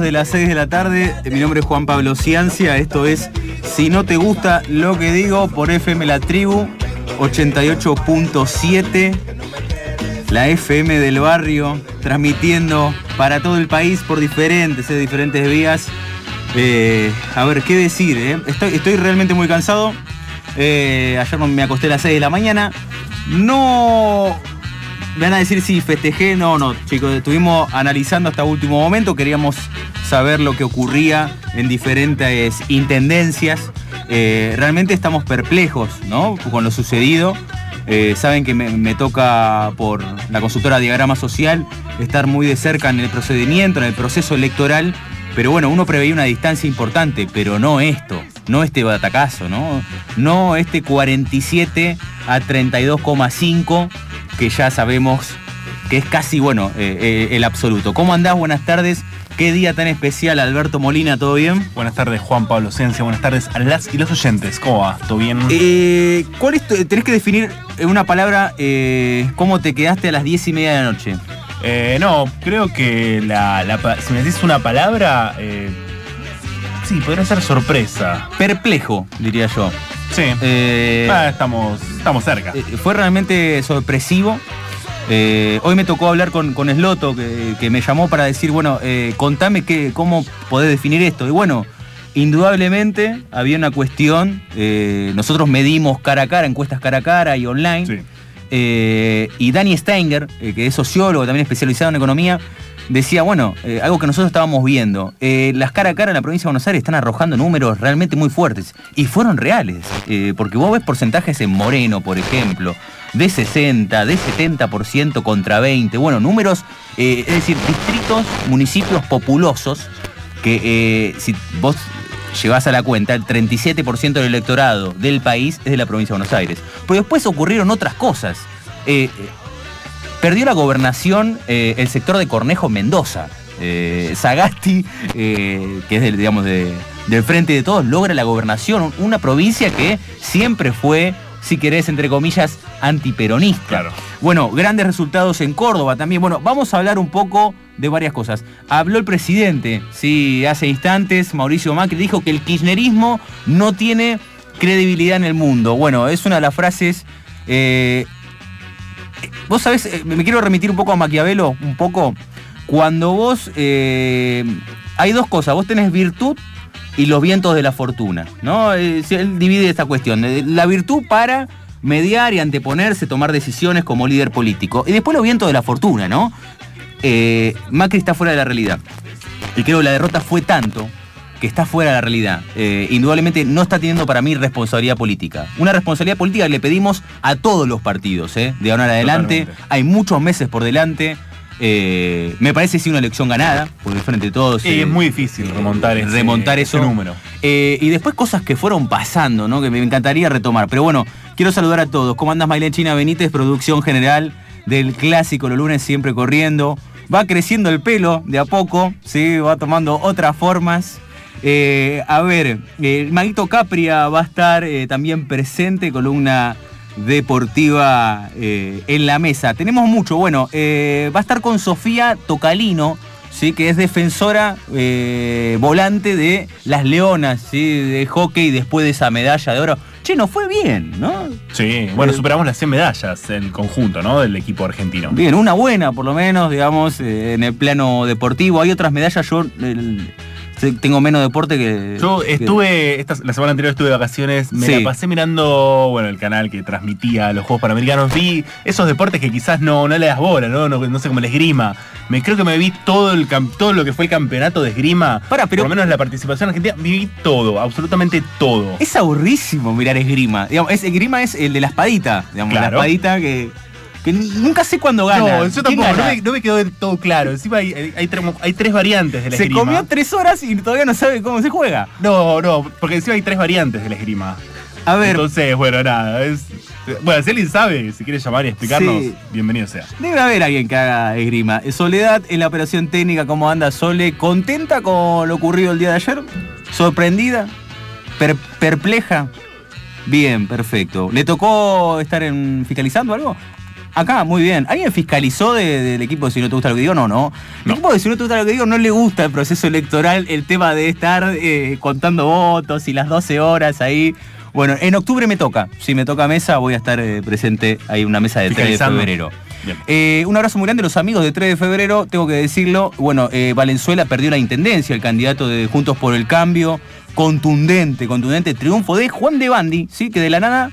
de las 6 de la tarde. Mi nombre es Juan Pablo Ciancia. Esto es Si no te gusta lo que digo por FM La Tribu 88.7. La FM del barrio, transmitiendo para todo el país por diferentes, eh, diferentes vías. Eh, a ver, ¿qué decir? eh? Estoy, estoy realmente muy cansado. Ayer me acosté a las 6 de la mañana. No me van a decir si festejé, no, no, chicos, estuvimos analizando hasta último momento, queríamos saber lo que ocurría en diferentes intendencias. Eh, realmente estamos perplejos, ¿no? Con lo sucedido. Eh, saben que me, me toca por la consultora Diagrama Social estar muy de cerca en el procedimiento, en el proceso electoral. Pero bueno, uno preveía una distancia importante, pero no esto, no este batacazo, ¿no? No este 47 a 32,5 que ya sabemos que es casi, bueno, eh, eh, el absoluto. ¿Cómo andás? Buenas tardes. Qué día tan especial, Alberto Molina, ¿todo bien? Buenas tardes, Juan Pablo Ciencia. Buenas tardes a las y los oyentes. ¿Cómo va? ¿Todo bien? Eh, ¿Cuál es tu- tenés que definir en una palabra cómo te quedaste a las 10 y media de la noche? Eh, no, creo que la, la si me decís una palabra, eh, sí, podría ser sorpresa. Perplejo, diría yo. Sí. Eh, Ah, estamos, estamos cerca. Eh, fue realmente sorpresivo. Hoy me tocó hablar con, con Sloto, que, que me llamó para decir, bueno, contame qué, cómo podés definir esto. Y bueno, indudablemente había una cuestión, nosotros medimos cara a cara, encuestas cara a cara y online. Sí. Eh, y Danny Steinger, eh, que es sociólogo, también especializado en economía, decía, bueno, eh, algo que nosotros estábamos viendo. las cara a cara en la provincia de Buenos Aires están arrojando números realmente muy fuertes. Y fueron reales. porque vos ves porcentajes en Moreno, por ejemplo, de 60, de 70% contra 20. Bueno, números, es decir, distritos, municipios populosos, que si vos llevas a la cuenta, el 37% del electorado del país es de la provincia de Buenos Aires. Pero después ocurrieron otras cosas. Eh, eh, perdió la gobernación eh, el sector de Cornejo Mendoza. Eh, Sagasti, que es del, digamos, de- del frente de todos, logra la gobernación. Una provincia que siempre fue, si querés, entre comillas, antiperonista. Claro. Bueno, grandes resultados en Córdoba también. Bueno, vamos a hablar un poco de varias cosas. Habló el presidente, sí, hace instantes, Mauricio Macri dijo que el kirchnerismo no tiene credibilidad en el mundo. Bueno, es una de las frases... eh, vos sabés, eh, me quiero remitir un poco a Maquiavelo, un poco. Cuando vos... eh, hay dos cosas, vos tenés virtud y los vientos de la fortuna, ¿no? Eh, él divide esta cuestión. eh, La virtud para mediar y anteponerse, tomar decisiones como líder político. Y después los vientos de la fortuna, ¿no? Eh, Macri está fuera de la realidad. Y creo que la derrota fue tanto que está fuera de la realidad. Eh, indudablemente no está teniendo para mí responsabilidad política. Una responsabilidad política que le pedimos a todos los partidos, ¿eh? de ahora en adelante. Totalmente. Hay muchos meses por delante. Eh, me parece sí una elección ganada, por el frente de todos. Eh, es muy difícil remontar ese, remontar ese eso. número. Eh, y después cosas que fueron pasando, ¿no? Que me encantaría retomar. Pero bueno, quiero saludar a todos. ¿Cómo andas, Mailén China Benítez? Producción general del clásico Los lunes siempre corriendo. Va creciendo el pelo de a poco, ¿sí? Va tomando otras formas. Eh, a ver, eh, Maguito Capria va a estar eh, también presente, columna deportiva eh, en la mesa. Tenemos mucho, bueno, eh, va a estar con Sofía Tocalino, ¿sí? que es defensora eh, volante de las Leonas, ¿sí? de hockey después de esa medalla de oro. Che, nos fue bien, ¿no? Sí, bueno, superamos las 100 medallas, el conjunto, ¿no? Del equipo argentino. Bien, una buena por lo menos, digamos, en el plano deportivo. Hay otras medallas, yo tengo menos deporte que... Yo que- estuve, esta- la semana anterior estuve de vacaciones, me Sí. la pasé mirando, bueno, el canal que transmitía los Juegos Panamericanos, vi esos deportes que quizás no, no le das bola, ¿no? No, no sé, como la esgrima. Me, creo que me vi todo, el, todo lo que fue el campeonato de esgrima, Pará, pero- por lo menos la participación argentina, viví todo, absolutamente todo. Es aburrísimo mirar esgrima. Digamos, es, esgrima es el de la espadita. Digamos, Claro. la espadita que, que nunca sé cuándo gana. No, yo ¿Quién tampoco, no me, no me quedó del todo claro. Encima hay, hay, tres, hay tres variantes de la Se esgrima. comió tres horas y todavía no sabe cómo se juega. No, no, porque encima hay tres variantes de la esgrima. A ver, Entonces, bueno, nada. Es, bueno, si alguien sabe, si quiere llamar y explicarnos, Sí. bienvenido sea. debe haber alguien que haga esgrima. Soledad en la operación técnica, ¿cómo anda Sole? ¿Contenta con lo ocurrido el día de ayer? ¿Sorprendida? Per- ¿Perpleja? Bien, perfecto. ¿Le tocó estar en fiscalizando algo? Acá, muy bien. ¿Alguien fiscalizó de- del equipo de Si no te gusta lo que digo? No, no. El No. equipo de Si no te gusta lo que digo no le gusta el proceso electoral, el tema de estar eh, contando votos y las 12 horas ahí. Bueno, en octubre me toca. Si me toca mesa, voy a estar eh, presente. Hay una mesa de 3 de febrero. Eh, un abrazo muy grande a los amigos de 3 de febrero, tengo que decirlo. Bueno, eh, Valenzuela perdió la intendencia, el candidato de Juntos por el Cambio. Contundente, contundente triunfo de Juan de Bandi, ¿sí? Que de la nada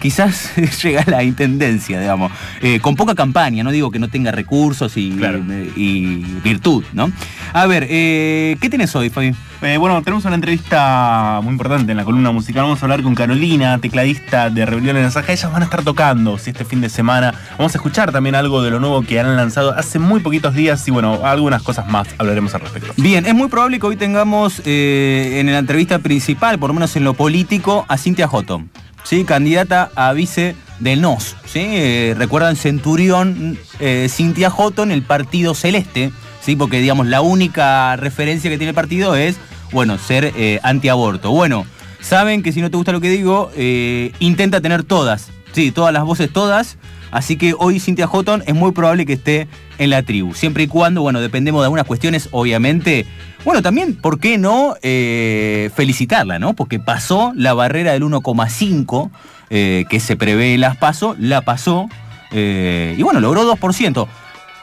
quizás llega a la intendencia, digamos. Eh, con poca campaña, no digo que no tenga recursos y, Claro. y virtud, ¿no? A ver, eh, ¿qué tienes hoy, Fabi? Eh, bueno, tenemos una entrevista muy importante en la columna musical. Vamos a hablar con Carolina, tecladista de Rebelión en la Saja. Ellas van a estar tocando este fin de semana. Vamos a escuchar también algo de lo nuevo que han lanzado hace muy poquitos días y bueno, algunas cosas más hablaremos al respecto. Bien, es muy probable que hoy tengamos eh, en la entrevista principal, por lo menos en lo político, a Cintia Houghton, ¿sí? candidata a vice del NOS. ¿sí? Eh, Recuerdan Centurión, eh, Cintia Houghton, el Partido Celeste, ¿sí? porque digamos la única referencia que tiene el partido es, bueno, ser eh, antiaborto. Bueno, saben que si no te gusta lo que digo, eh, intenta tener todas, sí, todas las voces, todas. Así que hoy Cintia Houghton es muy probable que esté en la tribu. Siempre y cuando, bueno, dependemos de algunas cuestiones, obviamente. Bueno, también, ¿por qué no eh, felicitarla, no? Porque pasó la barrera del 1,5 eh, que se prevé en las PASO, la pasó. eh, y bueno, logró 2%.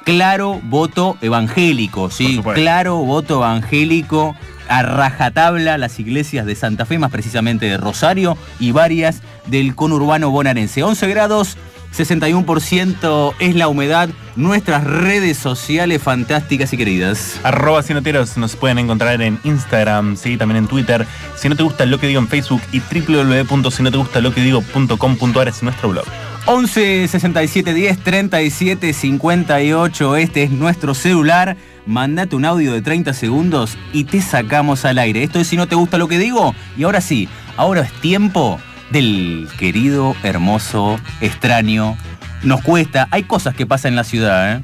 Claro voto evangélico, sí, claro voto evangélico. A rajatabla las iglesias de Santa Fe, más precisamente de Rosario, y varias del conurbano bonaerense. 11 grados, 61% es la humedad. Nuestras redes sociales fantásticas y queridas. Arroba Sinoteros nos pueden encontrar en Instagram, sí, también en Twitter. Si no te gusta lo que digo en Facebook y www.sinotegustaloquedigo.com.ar es nuestro blog. 11 67 10 37 58. Este es nuestro celular. Mandate un audio de 30 segundos y te sacamos al aire. Esto es si no te gusta lo que digo. Y ahora sí, ahora es tiempo del querido, hermoso, extraño. Nos cuesta. Hay cosas que pasan en la ciudad, ¿eh?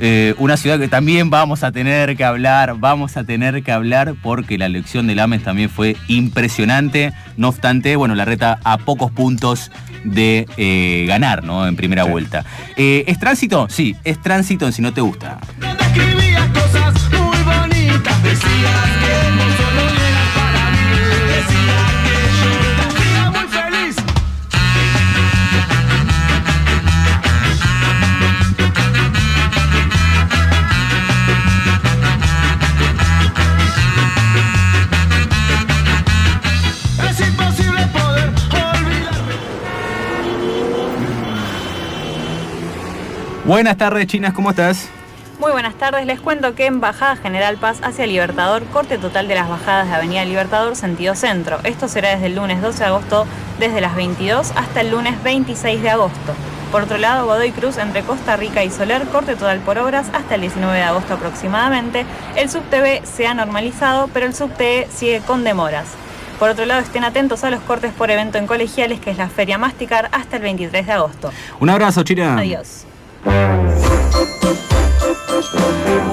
Eh, una ciudad que también vamos a tener que hablar, vamos a tener que hablar porque la elección del AMES también fue impresionante. No obstante, bueno, la reta a pocos puntos de eh, ganar, ¿no? En primera Sí. vuelta. Eh, ¿Es tránsito? Sí, es tránsito en si no te gusta. Buenas tardes, chinas, ¿cómo estás? Buenas tardes, les cuento que en Bajada General Paz hacia Libertador, corte total de las bajadas de Avenida Libertador sentido centro. Esto será desde el lunes 12 de agosto, desde las 22 hasta el lunes 26 de agosto. Por otro lado, Godoy Cruz entre Costa Rica y Soler, corte total por obras hasta el 19 de agosto aproximadamente. El subTV se ha normalizado, pero el subTE sigue con demoras. Por otro lado, estén atentos a los cortes por evento en colegiales, que es la Feria Masticar, hasta el 23 de agosto. Un abrazo, China. Adiós. Thank you.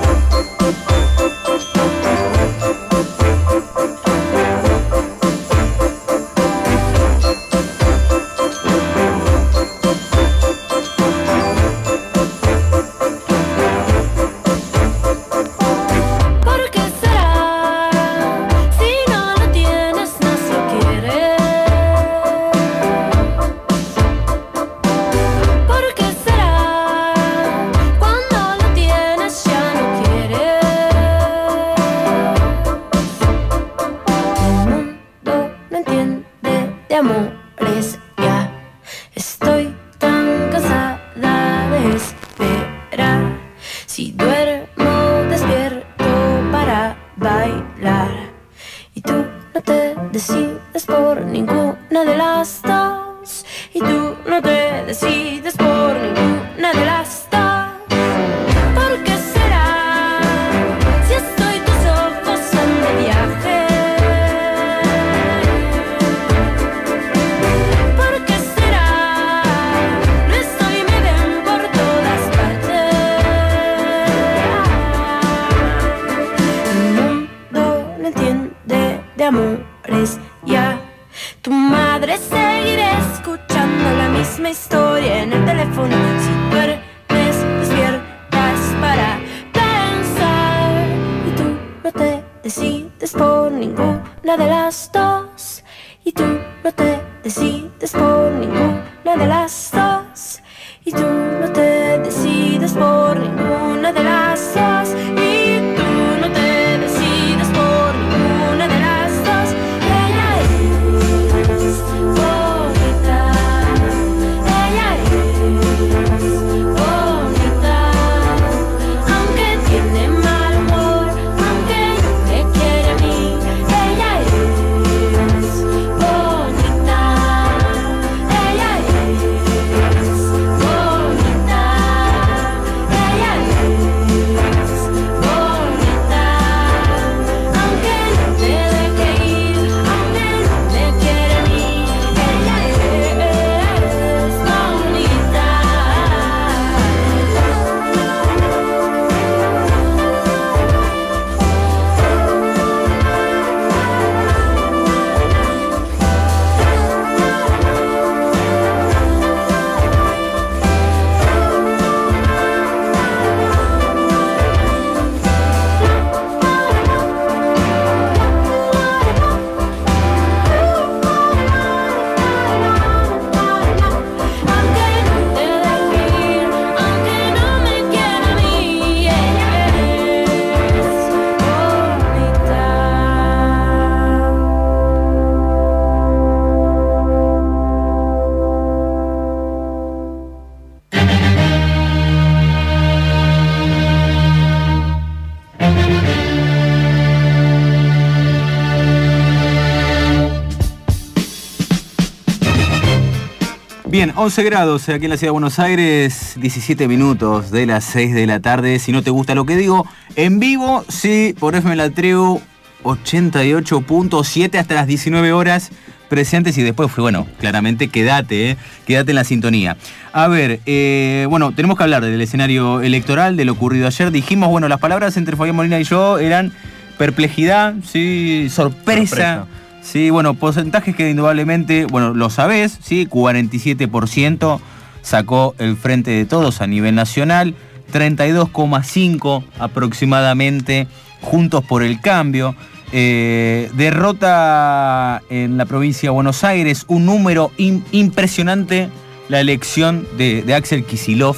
11 grados aquí en la ciudad de Buenos Aires, 17 minutos de las 6 de la tarde. Si no te gusta lo que digo, en vivo, sí, por FM La Treu, 88.7 hasta las 19 horas presentes y después fue, bueno, claramente quédate, ¿eh? quédate en la sintonía. A ver, eh, bueno, tenemos que hablar del escenario electoral, de lo ocurrido ayer. Dijimos, bueno, las palabras entre Fabián Molina y yo eran perplejidad, sí. Sorpresa. Sí, bueno, porcentajes que indudablemente, bueno, lo sabés, sí, 47% sacó el Frente de Todos a nivel nacional, 32,5 aproximadamente Juntos por el Cambio. Eh, derrota en la provincia de Buenos Aires, un número im- impresionante, la elección de, de Axel Kisilov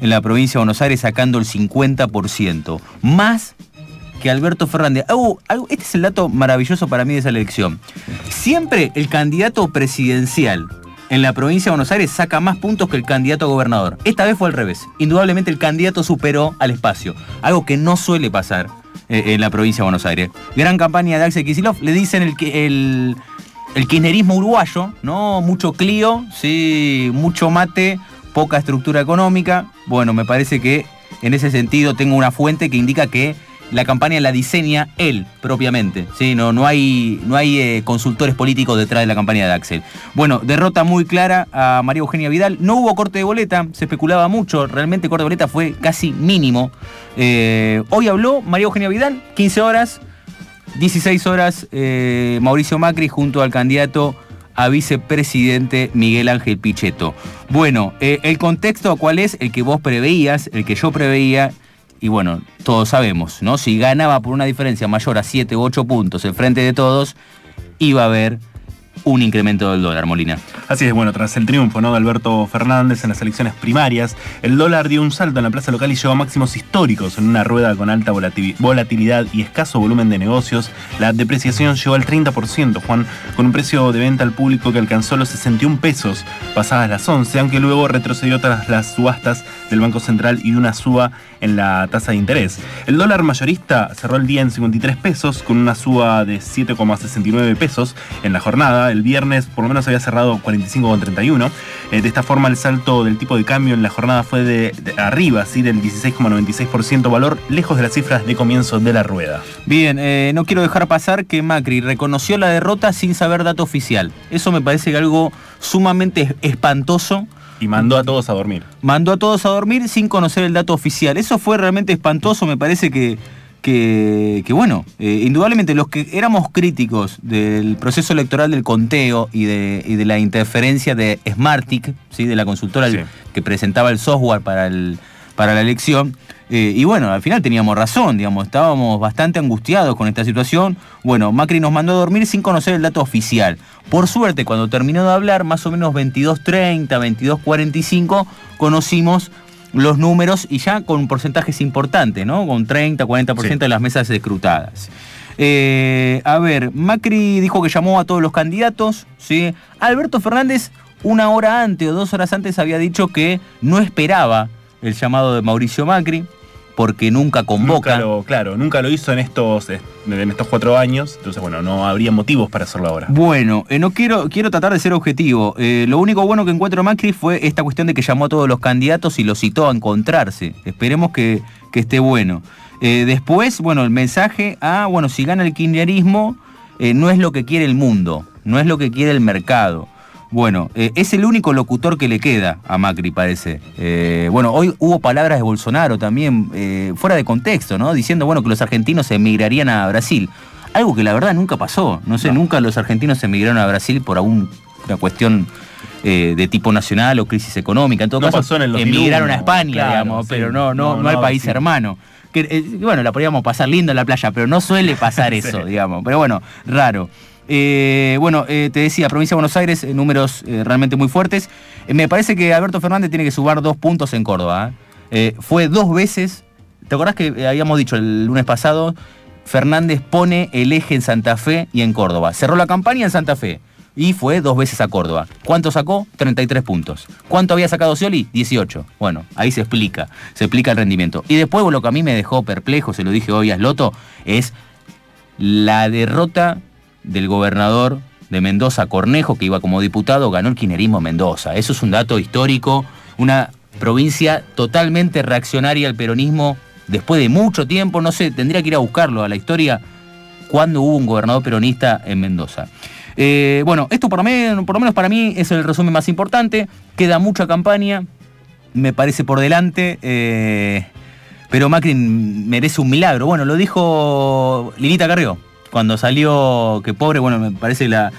en la provincia de Buenos Aires sacando el 50%, más que Alberto Fernández. Algo- este es el dato maravilloso para mí de esa elección. Siempre el candidato presidencial en la provincia de Buenos Aires saca más puntos que el candidato a gobernador. Esta vez fue al revés. Indudablemente el candidato superó al espacio, algo que no suele pasar eh, en la provincia de Buenos Aires. Gran campaña de Axel Kicillof, le dicen el, el, el kirchnerismo uruguayo, ¿no? Mucho Clio, sí, mucho mate, poca estructura económica. Bueno, me parece que en ese sentido tengo una fuente que indica que la campaña la diseña él propiamente. ¿sí? No, no hay, no hay eh, consultores políticos detrás de la campaña de Axel. Bueno, derrota muy clara a María Eugenia Vidal. No hubo corte de boleta, se especulaba mucho. Realmente corte de boleta fue casi mínimo. Eh, hoy habló María Eugenia Vidal, 15 horas. 16 horas eh, Mauricio Macri junto al candidato a vicepresidente Miguel Ángel Pichetto. Bueno, el contexto cuál es el que vos preveías, el que yo preveía, y bueno, todos sabemos, ¿no? Si ganaba por una diferencia mayor a 7 u 8 puntos en frente de todos, iba a haber un incremento del dólar, Molina. Así es, bueno, tras el triunfo ¿no? de Alberto Fernández en las elecciones primarias, el dólar dio un salto en la plaza local y llegó a máximos históricos en una rueda con alta volati- volatilidad y escaso volumen de negocios. La depreciación llegó al 30%, Juan, con un precio de venta al público que alcanzó los 61 pesos pasadas las 11, aunque luego retrocedió tras las subastas del Banco Central y una suba en la tasa de interés. El dólar mayorista cerró el día en 53 pesos, con una suba de 7,69 pesos en la jornada. El viernes por lo menos había cerrado 45,31. Eh, de esta forma el salto del tipo de cambio en la jornada fue de, arriba, ¿sí? del 16,96% valor, lejos de las cifras de comienzo de la rueda. Bien, eh, no quiero dejar pasar que Macri reconoció la derrota sin saber dato oficial. Eso me parece algo sumamente espantoso. Y mandó a todos a dormir. Mandó a todos a dormir sin conocer el dato oficial. Eso fue realmente espantoso, me parece que, que, que, bueno, eh, indudablemente los que éramos críticos del proceso electoral del conteo y de, y de la interferencia de Smartic, ¿sí? de la consultora Sí. que presentaba el software para, el, para la elección, eh, y bueno, al final teníamos razón, digamos, estábamos bastante angustiados con esta situación. Bueno, Macri nos mandó a dormir sin conocer el dato oficial. Por suerte, cuando terminó de hablar, más o menos 22.30, 22.45, conocimos los números y ya con porcentajes importantes, ¿no? Con 30, 40% Sí. de las mesas escrutadas. Eh, a ver, Macri dijo que llamó a todos los candidatos, ¿sí? Alberto Fernández, una hora antes o dos horas antes, había dicho que no esperaba el llamado de Mauricio Macri, porque nunca convoca. Nunca lo, claro, nunca lo hizo en estos, eh, en estos cuatro años. Entonces, bueno, no habría motivos para hacerlo ahora. Bueno, eh, no quiero, quiero tratar de ser objetivo. Eh, lo único bueno que encuentro Macri fue esta cuestión de que llamó a todos los candidatos y los citó a encontrarse. Esperemos que, que esté bueno. Eh, después, bueno, el mensaje a, bueno, si gana el kirchnerismo, no es lo que quiere el mundo, no es lo que quiere el mercado. Bueno, eh, es el único locutor que le queda a Macri, parece. Eh, bueno, hoy hubo palabras de Bolsonaro también, eh, fuera de contexto, ¿no? Diciendo, bueno, que los argentinos emigrarían a Brasil. Algo que la verdad nunca pasó. No sé, nunca los argentinos emigraron a Brasil por alguna cuestión eh, de tipo nacional o crisis económica. En todo No caso, pasó en el 2001, emigraron a España, claro, digamos, sí. pero no, no, No, no, al país sí. hermano. Que, eh, bueno, la podríamos pasar lindo en la playa, pero no suele pasar eso, digamos. Pero bueno, raro. Eh, bueno, eh, te decía, provincia de Buenos Aires, eh, números realmente muy fuertes. Me parece que Alberto Fernández tiene que sumar dos puntos en Córdoba. fue dos veces, ¿te acordás que habíamos dicho el lunes pasado? Fernández pone el eje en Santa Fe y en Córdoba. Cerró la campaña en Santa Fe y fue dos veces a Córdoba. ¿Cuánto sacó? 33 puntos. ¿Cuánto había sacado Scioli? 18. Bueno, ahí se explica, se explica el rendimiento. Y después lo que a mí me dejó perplejo, se lo dije hoy a Sloto, es la derrota del gobernador de Mendoza, Cornejo, que iba como diputado, ganó el kirchnerismo en Mendoza. Eso es un dato histórico, una provincia totalmente reaccionaria al peronismo después de mucho tiempo, no sé, tendría que ir a buscarlo a la historia, cuando hubo un gobernador peronista en Mendoza. Eh, bueno, esto por lo, menos, por menos para mí es el resumen más importante, queda mucha campaña, me parece por delante. eh, pero Macri merece un milagro. Bueno, lo dijo Lilita Carrió cuando salió, que pobre, bueno, me parece la,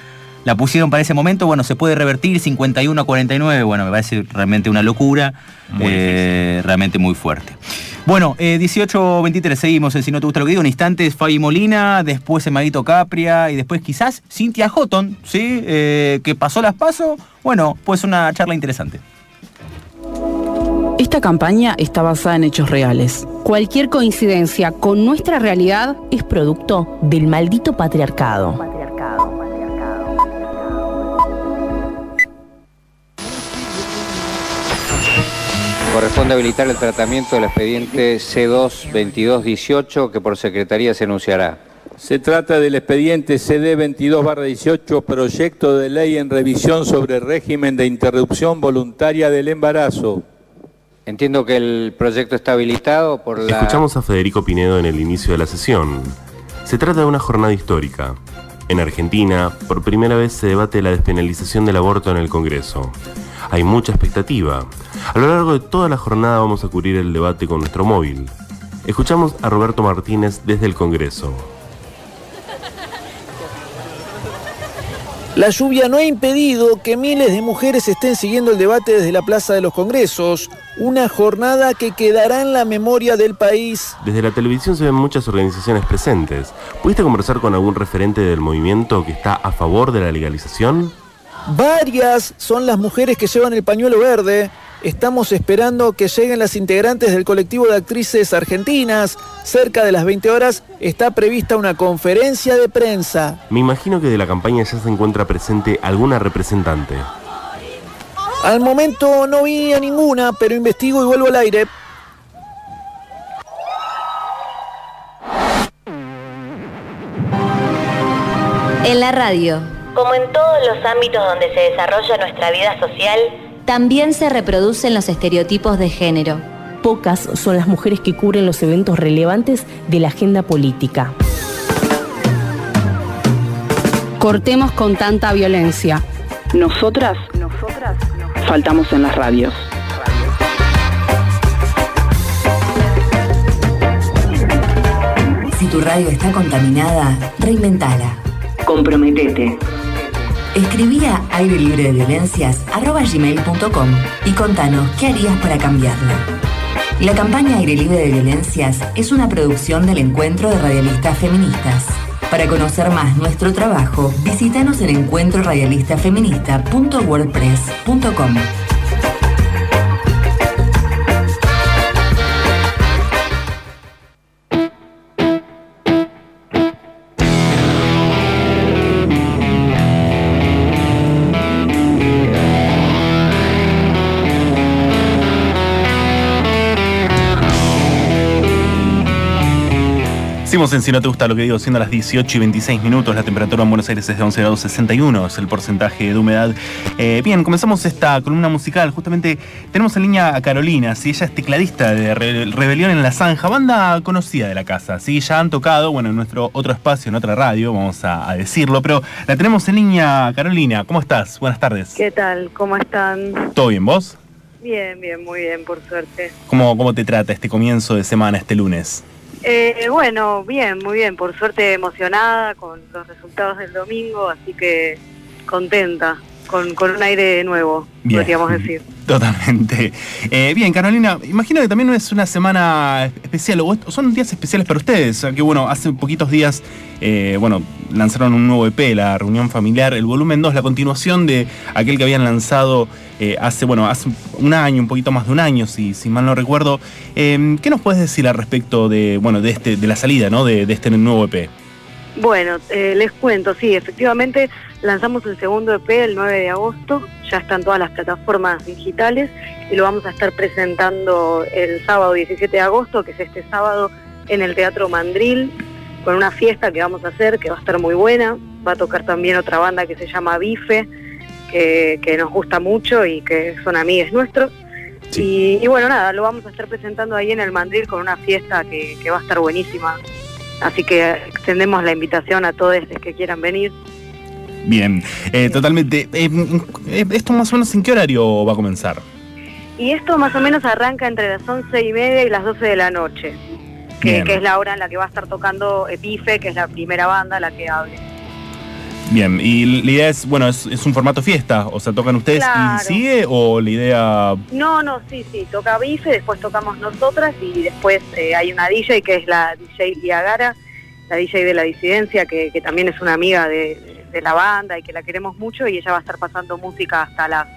la pusieron para ese momento, bueno, se puede revertir 51 a 49, bueno, me parece realmente una locura, Muy eh, realmente muy fuerte. Bueno, eh, 18-23, seguimos en Si no te gusta lo que digo, en instantes Fabi Molina, después Emadito Capria y después quizás Cintia Houghton, ¿sí? Eh, que pasó las pasos, bueno, pues una charla interesante. Esta campaña está basada en hechos reales. Cualquier coincidencia con nuestra realidad es producto del maldito patriarcado. Corresponde habilitar el tratamiento del expediente C2-2218 que por Secretaría se anunciará. Se trata del expediente CD 22-18, proyecto de ley en revisión sobre régimen de interrupción voluntaria del embarazo. Entiendo que el proyecto está habilitado por la... Escuchamos a Federico Pinedo en el inicio de la sesión. Se trata de una jornada histórica. En Argentina, por primera vez se debate la despenalización del aborto en el Congreso. Hay mucha expectativa. A lo largo de toda la jornada vamos a cubrir el debate con nuestro móvil. Escuchamos a Roberto Martínez desde el Congreso. La lluvia no ha impedido que miles de mujeres estén siguiendo el debate desde la Plaza de los Congresos, una jornada que quedará en la memoria del país. Desde la televisión se ven muchas organizaciones presentes. ¿Pudiste conversar con algún referente del movimiento que está a favor de la legalización? Varias son las mujeres que llevan el pañuelo verde. Estamos esperando que lleguen las integrantes del colectivo de actrices argentinas. Cerca de las 20 horas está prevista una conferencia de prensa. Me imagino que de la campaña ya se encuentra presente alguna representante. Al momento no vi a ninguna, pero investigo y vuelvo al aire. En la radio, como en todos los ámbitos donde se desarrolla nuestra vida social, también se reproducen los estereotipos de género. Pocas son las mujeres que cubren los eventos relevantes de la agenda política. Cortemos con tanta violencia. Nosotras, nosotras faltamos en las radios. Si tu radio está contaminada, reinventala. Comprometete. Escribí a aire libre de violencias gmail.com y contanos qué harías para cambiarla. La campaña Aire Libre de Violencias es una producción del Encuentro de Radialistas Feministas. Para conocer más nuestro trabajo, visítanos en encuentroradialistafeminista.wordpress.com. Seguimos en Si no te gusta lo que digo, siendo las 18 y 26 minutos, la temperatura en Buenos Aires es de 11 grados 61, es el porcentaje de humedad. Eh, bien, comenzamos esta columna musical. Justamente tenemos en línea a Carolina, ¿sí? ella es tecladista de Re- Rebelión en la Zanja, banda conocida de la casa. ¿sí? Ya han tocado, bueno, en nuestro otro espacio, en otra radio, vamos a, a decirlo, pero la tenemos en línea, Carolina. ¿Cómo estás? Buenas tardes. ¿Qué tal? ¿Cómo están? ¿Todo bien, vos? Bien, bien, muy bien, por suerte. ¿Cómo, ¿Cómo te trata este comienzo de semana, este lunes? Eh, bueno, bien, muy bien, por suerte emocionada con los resultados del domingo, así que contenta, con, con un aire nuevo, Bien. podríamos decir. Totalmente. Eh, bien, Carolina, imagino que también es una semana especial, o son días especiales para ustedes, que bueno, hace poquitos días, eh, bueno, lanzaron un nuevo EP, la reunión familiar, el volumen 2, la continuación de aquel que habían lanzado eh, hace, bueno, hace un año, un poquito más de un año, si, si mal no recuerdo. ¿Qué nos puedes decir al respecto de, bueno, de este, de la salida, ¿no? De, de este nuevo EP. Bueno, eh, les cuento, sí, efectivamente lanzamos el segundo EP el 9 de agosto, ya están todas las plataformas digitales y lo vamos a estar presentando el sábado 17 de agosto, que es este sábado en el Teatro Mandril, con una fiesta que vamos a hacer que va a estar muy buena. Va a tocar también otra banda que se llama Bife, que, que nos gusta mucho y que son amigues nuestros. Y, y bueno, nada, lo vamos a estar presentando ahí en el Mandril con una fiesta que, que va a estar buenísima. Así que extendemos la invitación a todos los que quieran venir. Bien, eh, totalmente. Eh, eh, ¿Esto más o menos en qué horario va a comenzar? Y esto más o menos arranca entre las once y media y las 12 de la noche, que, que es la hora en la que va a estar tocando Epife, que es la primera banda la que hable. Bien, y la idea es, bueno, es, es un formato fiesta, o sea, tocan ustedes Claro. y sigue, o la idea... No, no, sí, sí, toca Bife, después tocamos nosotras y después eh, hay una DJ que es la DJ Liagara, la DJ de la disidencia, que, que también es una amiga de, de la banda y que la queremos mucho y ella va a estar pasando música hasta las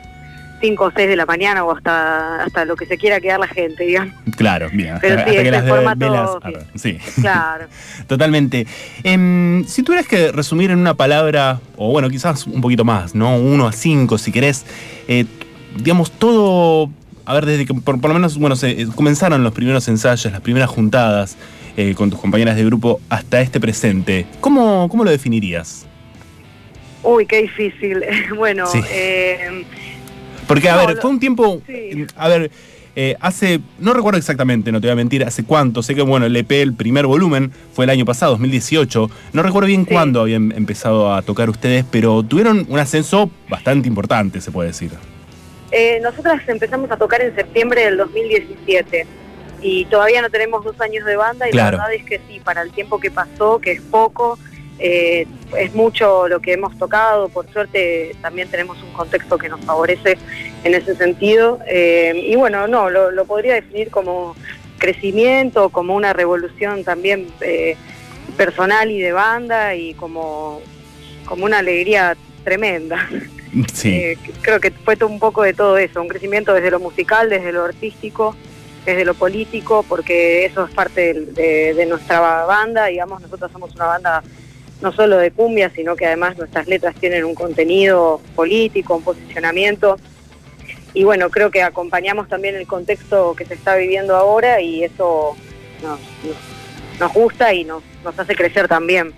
5 o 6 de la mañana o hasta, hasta lo que se quiera quedar la gente, digamos. Claro, bien, Pero hasta, sí, hasta que las formato velas... sí, Claro. totalmente. Em, si tuvieras que resumir en una palabra, o bueno, quizás un poquito más, ¿no? Uno a cinco, si querés, eh, digamos, todo... A ver, desde que por, por lo menos, bueno, se, eh, comenzaron los primeros ensayos, las primeras juntadas eh, con tus compañeras de grupo hasta este presente, ¿cómo, cómo lo definirías? Uy, qué difícil. bueno, Sí. eh, Porque, a No, ver, lo- fue un tiempo. A ver, eh, hace. No recuerdo exactamente, no te voy a mentir, hace cuánto. Sé que, bueno, el EP, el primer volumen, fue el año pasado, 2018. No recuerdo bien cuándo habían empezado a tocar ustedes, pero tuvieron un ascenso bastante importante, se puede decir. eh, nosotras empezamos a tocar en septiembre del 2017 y todavía no tenemos dos años de banda y Claro. la verdad es que sí, para el tiempo que pasó, que es poco, eh, es mucho lo que hemos tocado, por suerte también tenemos un contexto que nos favorece en ese sentido eh, y bueno, no, lo, lo podría definir como crecimiento, como una revolución también eh, personal y de banda y como, como una alegría tremenda. Sí. Eh, creo que fue todo un poco de todo eso, un crecimiento desde lo musical, desde lo artístico, desde lo político, porque eso es parte de, de nuestra banda, digamos, nosotros somos una banda no solo de cumbia, sino que además nuestras letras tienen un contenido político, un posicionamiento. Y bueno, creo que acompañamos también el contexto que se está viviendo ahora y eso nos, nos- nos gusta y nos, nos hace crecer también.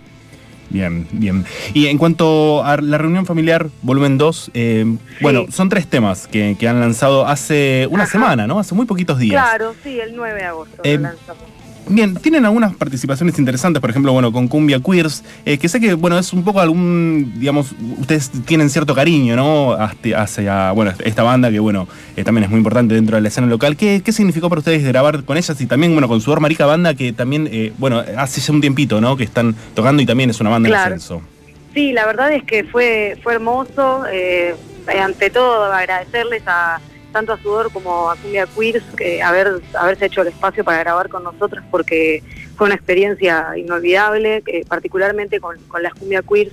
Bien, bien. Y en cuanto a la reunión familiar, volumen 2, eh, bueno, son tres temas que, que han lanzado hace una semana, ¿no? Hace muy poquitos días. Claro, sí, el 9 de agosto lo Eh, lanzamos. Bien, tienen algunas participaciones interesantes, por ejemplo, bueno, con Cumbia Queers, eh, que sé que, bueno, es un poco algún, digamos, ustedes tienen cierto cariño, ¿no? Hacia, hacia, bueno, esta banda que, bueno, eh, también es muy importante dentro de la escena local. ¿Qué, qué significó para ustedes grabar con ellas y también, bueno, con Sudor Marica Banda, que también, eh, bueno, hace ya un tiempito, ¿no? Que están tocando y también es una banda Claro. en ascenso. Sí, la verdad es que fue, fue hermoso. eh, ante todo, agradecerles a tanto a Sudor como a Cumbia Queers que haber, haberse hecho el espacio para grabar con nosotros porque fue una experiencia inolvidable, eh, particularmente con, con las Cumbia Queers.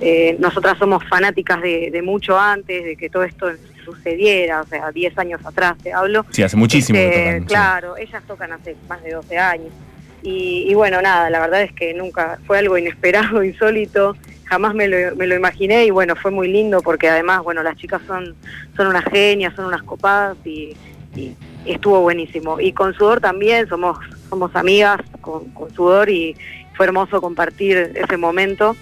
Eh, nosotras somos fanáticas de, de mucho antes, de que todo esto sucediera, o sea, 10 años atrás te hablo. Sí, hace muchísimo que Este, sí. Claro, ellas tocan hace más de 12 años. Y, y bueno, nada, la verdad es que nunca fue algo inesperado, insólito, jamás me lo, imaginé y bueno, fue muy lindo porque además, bueno, las chicas son, son unas genias, son unas copadas y, estuvo buenísimo. Y con Sudor también, somos, somos amigas con, Sudor y fue hermoso compartir ese momento.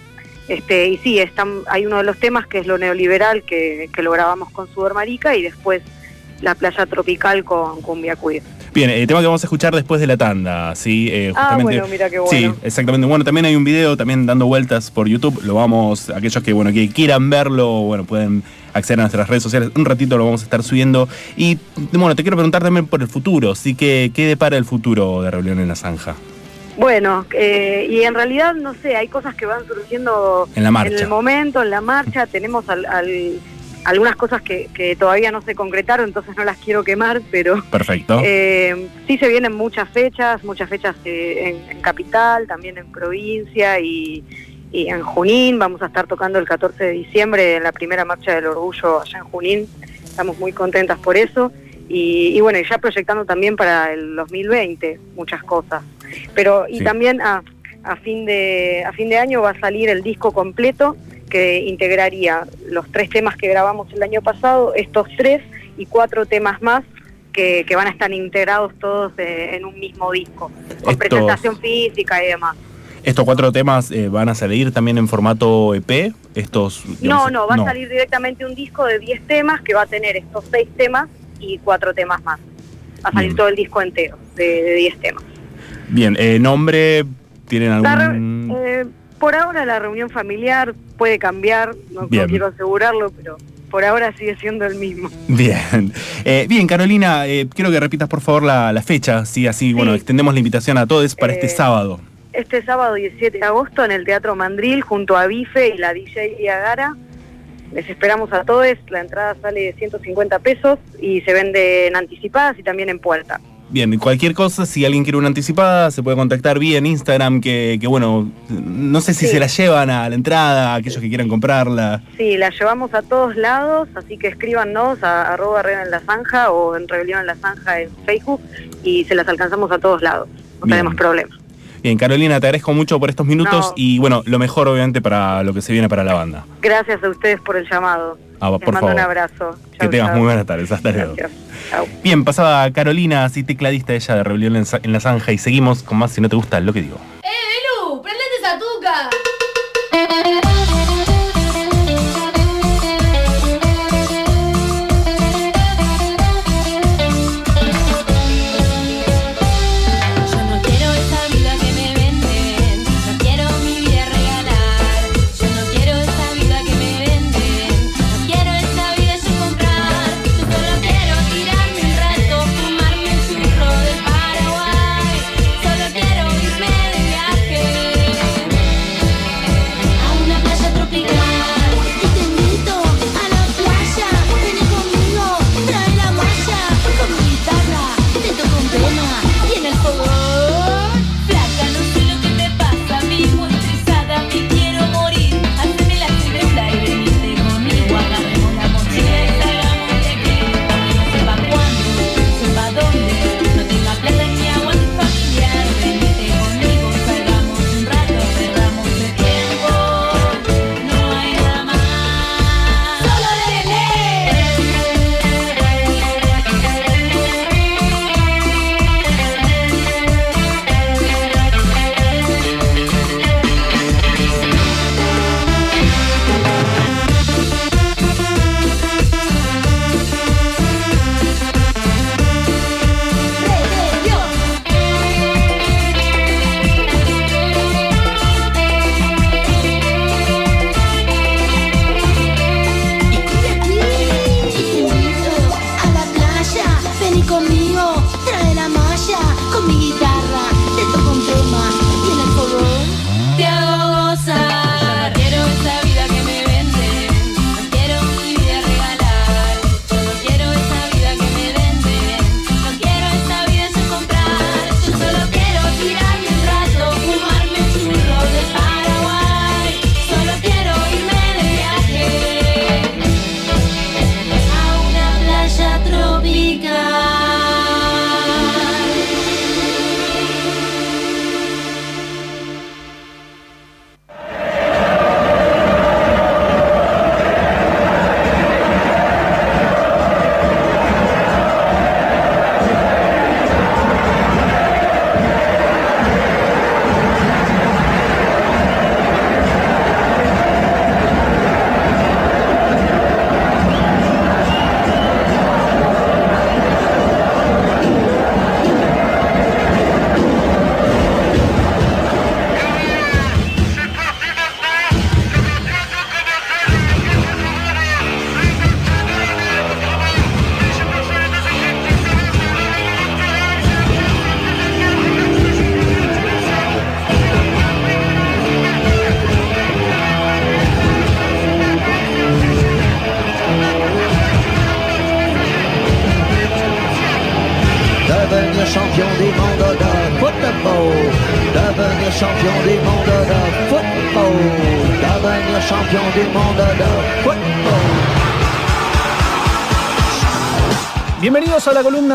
Este, y sí, están, hay uno de los temas que es lo neoliberal, que, que lo grabamos con Sudor Marica y después la playa tropical con Cumbia Queer. Bien, el tema que vamos a escuchar después de la tanda, ¿sí? Eh, Ah, bueno, mira qué bueno. Sí, exactamente. Bueno, también hay un video también dando vueltas por YouTube. Lo vamos, aquellos que bueno que quieran verlo, bueno, pueden acceder a nuestras redes sociales. Un ratito lo vamos a estar subiendo. Y bueno, te quiero preguntar también por el futuro. Sí, que ¿qué depara el futuro de Rebelión en la Zanja? Bueno, eh, y en realidad, no sé, hay cosas que van surgiendo En la marcha. el momento, en la marcha. Tenemos al- al- algunas cosas que, que todavía no se concretaron, entonces no las quiero quemar, pero Perfecto. eh, sí se vienen muchas fechas, muchas fechas eh, en, en Capital, también en provincia y, y en Junín. Vamos a estar tocando el 14 de diciembre en la primera marcha del orgullo allá en Junín. Estamos muy contentas por eso. Y, y bueno, y ya proyectando también para el 2020 muchas cosas. Pero y Sí. también a, a fin de a fin de año va a salir el disco completo que integraría los tres temas que grabamos el año pasado, estos tres y cuatro temas más que, que van a estar integrados todos eh, en un mismo disco, con Estos- presentación física y demás. Estos cuatro temas eh, van a salir también en formato EP. Estos. No, digamos, no, va a salir directamente un disco de 10 temas que va a tener estos seis temas y cuatro temas más. Va a salir Bien. todo el disco entero de de 10 temas. Bien, eh, nombre. ¿Tienen algún.? eh, por ahora la reunión familiar puede cambiar, no, quiero asegurarlo, pero por ahora sigue siendo el mismo. Bien. Eh, bien, Carolina, eh, quiero que repitas por favor la, la fecha, sí, así, bueno, extendemos la invitación a todos para este Eh, sábado. Este sábado 17 de agosto en el Teatro Mandril junto a Bife y la DJ Iagara. Les esperamos a todos, la entrada sale 150 pesos y se vende en anticipadas y también en puerta. Bien, cualquier cosa, si alguien quiere una anticipada, se puede contactar vía en Instagram, que, que, bueno, no sé si Sí. se la llevan a la entrada, aquellos que quieran comprarla. Sí, la llevamos a todos lados, así que escríbanos a arroba en la Zanja o en Rebelión en la Zanja en Facebook y se las alcanzamos a todos lados, no Bien. tenemos problema. Bien, Carolina, te agradezco mucho por estos minutos No. y, bueno, lo mejor obviamente para lo que se viene para la banda. Gracias a ustedes por el llamado. Ah, Les por mando un favor. abrazo. que tengas chau. muy buenas tardes. Hasta luego. Bien, pasaba Carolina, así tecladista ella de Rebelión en, en la Zanja y seguimos con más si no te gusta lo que digo. ¡Eh, Belu! ¡Prendete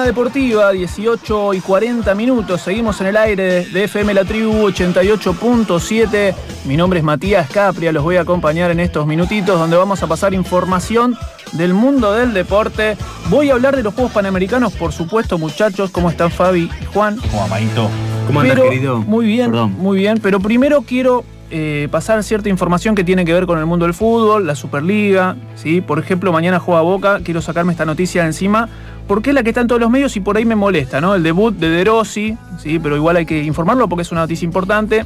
Deportiva, 18 y 40 minutos. Seguimos en el aire de FM La Tribu 88.7. Mi nombre es Matías Capria, los voy a acompañar en estos minutitos donde vamos a pasar información del mundo del deporte. Voy a hablar de los Juegos Panamericanos, por supuesto, muchachos. ¿Cómo están Fabi y Juan? Como amadito. ¿Cómo andas, Pero- querido? Muy bien, Perdón. muy bien. Pero primero quiero eh, pasar cierta información que tiene que ver con el mundo del fútbol, la Superliga. ¿sí? Por ejemplo, mañana juega Boca. Quiero sacarme esta noticia encima porque es la que está en todos los medios y por ahí me molesta, ¿no? El debut de De Rossi, ¿sí? pero igual hay que informarlo porque es una noticia importante.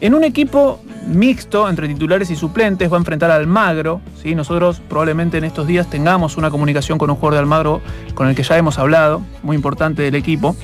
En un equipo mixto entre titulares y suplentes va a enfrentar a Almagro. ¿sí? Nosotros probablemente en estos días tengamos una comunicación con un jugador de Almagro con el que ya hemos hablado, muy importante del equipo.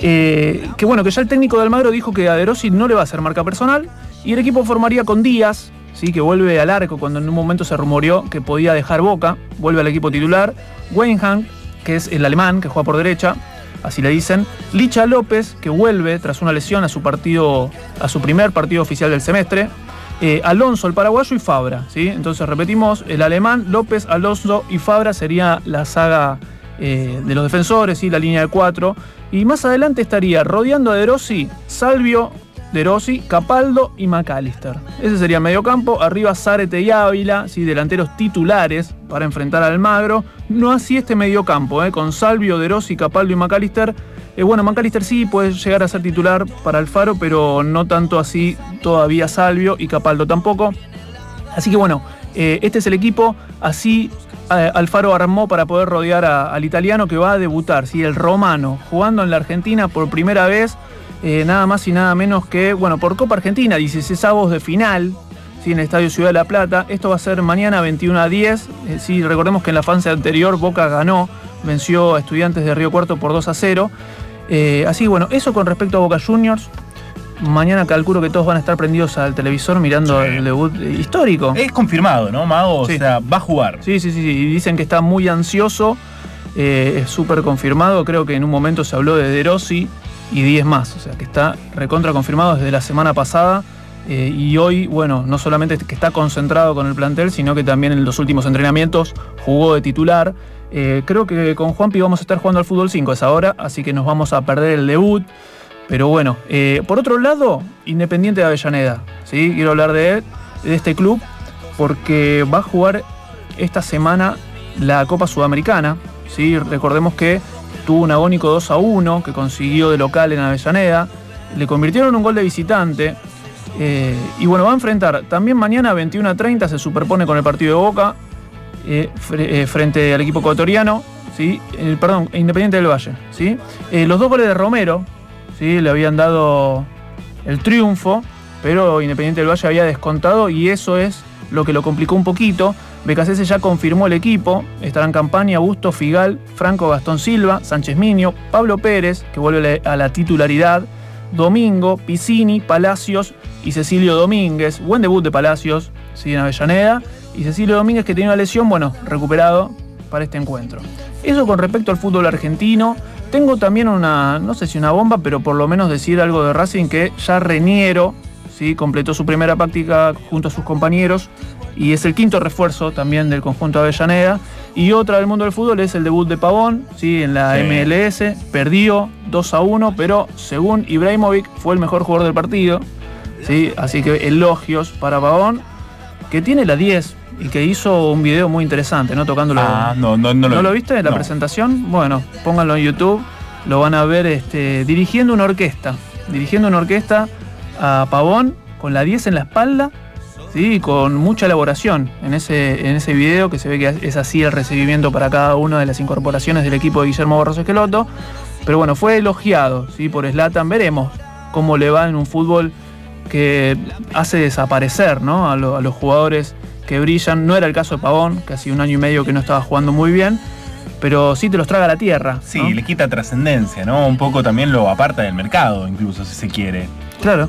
Eh, que bueno, que ya el técnico de Almagro dijo que a De Rossi no le va a hacer marca personal y el equipo formaría con Díaz, ¿sí? que vuelve al arco cuando en un momento se rumoreó que podía dejar Boca, vuelve al equipo titular, Weinhang, que es el alemán que juega por derecha, así le dicen, Licha López, que vuelve tras una lesión a su partido, a su primer partido oficial del semestre, eh, Alonso, el paraguayo y Fabra, ¿sí? Entonces repetimos, el alemán, López, Alonso y Fabra sería la saga eh, de los defensores, ¿sí? la línea de cuatro. Y más adelante estaría rodeando a De Rossi, Salvio, De Rossi, Capaldo y McAllister. Ese sería el mediocampo. Arriba Zárate y Ávila, ¿sí? delanteros titulares para enfrentar al Magro. No así este mediocampo, ¿eh? con Salvio, De Rossi, Capaldo y McAllister. Eh, bueno, McAllister sí puede llegar a ser titular para Alfaro, pero no tanto así todavía Salvio y Capaldo tampoco. Así que bueno, eh, este es el equipo. Así eh, Alfaro armó para poder rodear al italiano que va a debutar, ¿sí? el romano, jugando en la Argentina por primera vez, eh, nada más y nada menos que, bueno, por Copa Argentina, 16 avos de final. ¿sí? En el Estadio Ciudad de la Plata. Esto va a ser mañana 21 a 10. Eh, sí, recordemos que en la fase anterior Boca ganó, venció a Estudiantes de Río Cuarto por 2 a 0. Eh, así bueno, eso con respecto a Boca Juniors. Mañana calculo que todos van a estar prendidos al televisor mirando el debut histórico. Es confirmado, ¿no, Mago? Sí. O sea, va a jugar. Sí, sí, sí, sí. Y dicen que está muy ansioso. eh, es súper confirmado. Creo que en un momento se habló de De Rossi y 10 más. O sea, que está recontra confirmado desde la semana pasada. eh, y hoy, bueno, no solamente que está concentrado con el plantel, sino que también en los últimos entrenamientos jugó de titular. Eh, creo que con Juanpi vamos a estar jugando al fútbol 5 a esa hora, así que nos vamos a perder el debut. Pero bueno, eh, por otro lado, Independiente de Avellaneda. ¿sí? Quiero hablar de, de este club porque va a jugar esta semana la Copa Sudamericana. ¿sí? Recordemos que tuvo un agónico 2 a 1 que consiguió de local en Avellaneda. Le convirtieron un gol de visitante. eh, y bueno, va a enfrentar también mañana 21 a 30, se superpone con el partido de Boca eh, eh, frente al equipo ecuatoriano. ¿sí? Eh, perdón, Independiente del Valle. ¿sí? Los dos goles de Romero ¿sí? le habían dado el triunfo, pero Independiente del Valle había descontado y eso es lo que lo complicó un poquito. BKC ya confirmó el equipo, estarán campaña Augusto Figal, Franco Gastón Silva, Sánchez Miño, Pablo Pérez, que vuelve a la titularidad, Domingo, Piscini, Palacios y Cecilio Domínguez. Buen debut de Palacios, sí, en Avellaneda. Y Cecilio Domínguez, que tenía una lesión, bueno, recuperado para este encuentro. Eso con respecto al fútbol argentino. Tengo también una, no sé si una bomba, pero por lo menos decir algo de Racing que ya Reniero ¿sí? completó su primera práctica junto a sus compañeros y es el quinto refuerzo también del conjunto Avellaneda. Y otra del mundo del fútbol es el debut de Pavón ¿sí? en la Sí. MLS. Perdió 2 a 1, pero según Ibrahimovic fue el mejor jugador del partido. ¿sí? Así que elogios para Pavón, que tiene la 10 y que hizo un video muy interesante, ¿no? Tocándolo. Ah, no, no, no lo ¿No lo vi. viste en la No. presentación? Bueno, pónganlo en YouTube. Lo van a ver este, dirigiendo una orquesta. Dirigiendo una orquesta a Pavón con la 10 en la espalda. ¿Sí? con mucha elaboración en ese, en ese video que se ve que es así el recibimiento para cada una de las incorporaciones del equipo de Guillermo Barros Esqueloto. Pero bueno, fue elogiado ¿sí? por Slatan. Veremos cómo le va en un fútbol que hace desaparecer ¿no? a, lo- a los jugadores que brillan. No era el caso de Pavón, que hacía un año y medio que no estaba jugando muy bien, pero sí te los traga a la tierra. Sí, ¿no? le quita trascendencia, ¿no? Un poco también lo aparta del mercado, incluso, si se quiere. Claro.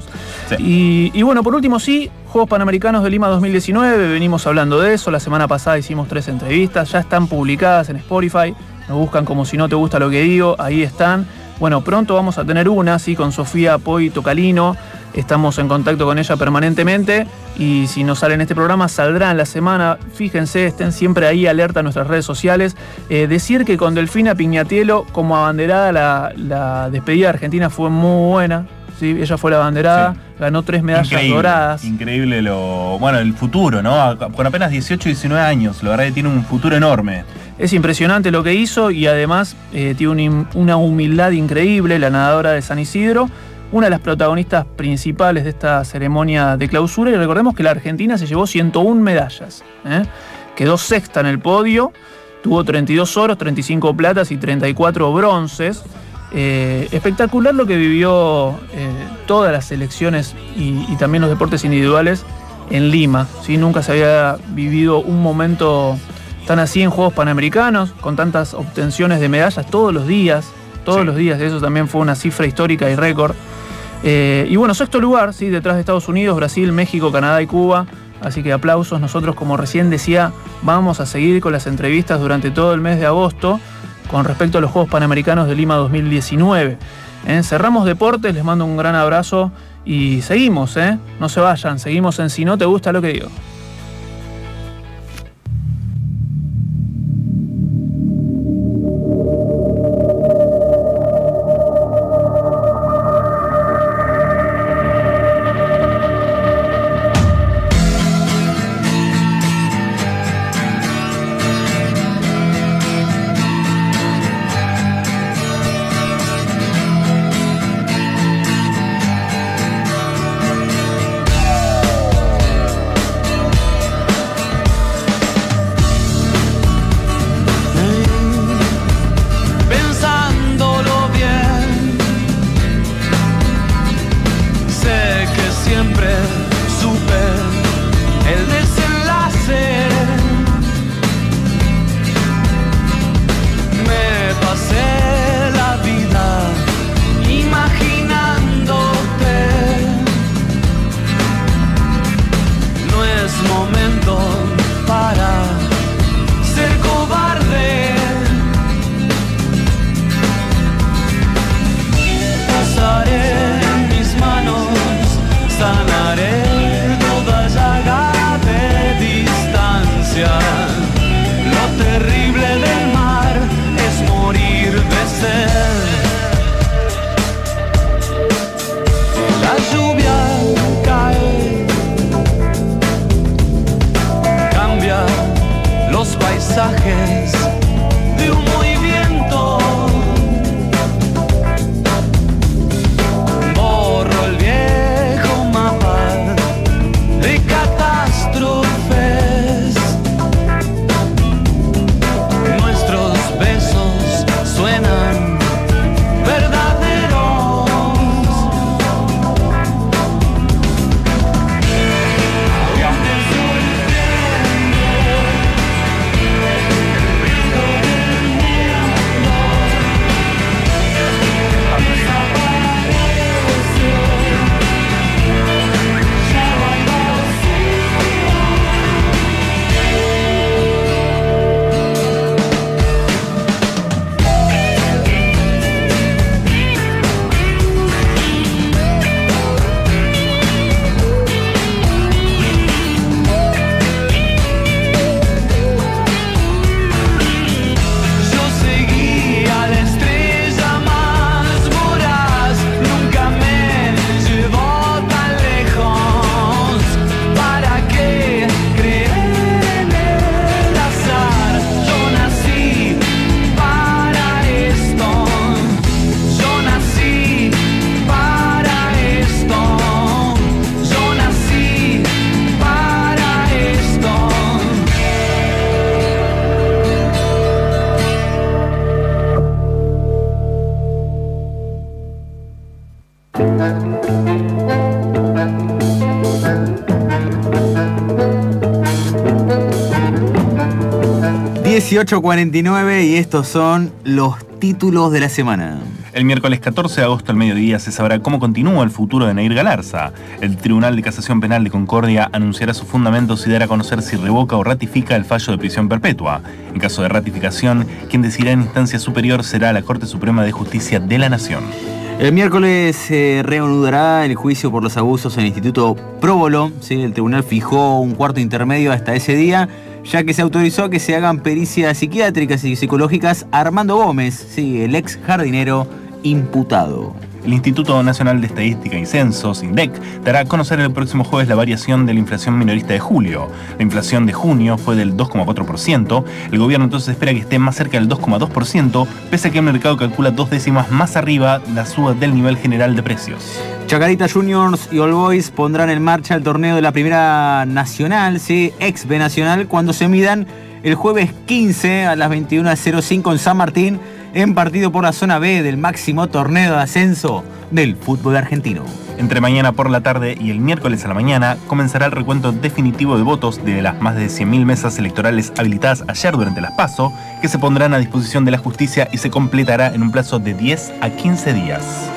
Y, y bueno, por último sí, Juegos Panamericanos de Lima 2019, venimos hablando de eso, la semana pasada hicimos tres entrevistas, ya están publicadas en Spotify, nos buscan como si no te gusta lo que digo, ahí están. Bueno, pronto vamos a tener una, sí, con Sofía Poi Tocalino, Estamos en contacto con ella permanentemente y si no sale en este programa, saldrá en la semana. Fíjense, estén siempre ahí alerta a nuestras redes sociales. Eh, decir que con Delfina Piñatielo como abanderada la, despedida de Argentina fue muy buena. ¿Sí? Ella fue la abanderada, ganó tres medallas Increíble, doradas. Increíble lo. Bueno, el futuro, ¿no? Con apenas 18 y 19 años, la verdad que tiene un futuro enorme. Es impresionante lo que hizo y además eh, tiene un una humildad increíble, la nadadora de San Isidro, una de las protagonistas principales de esta ceremonia de clausura. Y recordemos que la Argentina se llevó 101 medallas. ¿eh? Quedó sexta en el podio, tuvo 32 oros, 35 platas y 34 bronces. Eh, espectacular lo que vivió eh, todas las selecciones y, y también los deportes individuales en Lima. ¿sí? Nunca se había vivido un momento tan así en Juegos Panamericanos, con tantas obtenciones de medallas todos los días. Todos los días, eso también fue una cifra histórica y récord. Eh, y bueno, sexto lugar, ¿sí? detrás de Estados Unidos, Brasil, México, Canadá y Cuba. Así que aplausos. Nosotros, como recién decía, vamos a seguir con las entrevistas durante todo el mes de agosto con respecto a los Juegos Panamericanos de Lima 2019. ¿eh? Cerramos deportes, les mando un gran abrazo y seguimos, ¿eh? no se vayan, seguimos en Si no te gusta lo que digo. 18.49 y estos son los títulos de la semana. El miércoles 14 de agosto al mediodía se sabrá cómo continúa el futuro de Nair Galarza. El Tribunal de Casación Penal de Concordia anunciará sus fundamentos y dará a conocer si revoca o ratifica el fallo de prisión perpetua. En caso de ratificación, quien decidirá en instancia superior será la Corte Suprema de Justicia de la Nación. El miércoles se reanudará el juicio por los abusos en el Instituto Próbolo. ¿sí? El tribunal fijó un cuarto intermedio hasta ese día, ya que se autorizó que se hagan pericias psiquiátricas y psicológicas a Armando Gómez, ¿sí? el ex jardinero imputado. El Instituto Nacional de Estadística y Censos, INDEC, dará a conocer el próximo jueves la variación de la inflación minorista de julio. La inflación de junio fue del 2,4%. El gobierno entonces espera que esté más cerca del 2,2%, pese a que el mercado calcula dos décimas más arriba la suba del nivel general de precios. Chacarita Juniors y All Boys pondrán en marcha el torneo de la Primera Nacional, ¿sí? ex B Nacional, cuando se midan el jueves 15 a las 21.05 en San Martín en partido por la zona B del máximo torneo de ascenso del fútbol argentino. Entre mañana por la tarde y el miércoles a la mañana comenzará el recuento definitivo de votos de las más de 100.000 mesas electorales habilitadas ayer durante las PASO, que se pondrán a disposición de la justicia y se completará en un plazo de 10 a 15 días.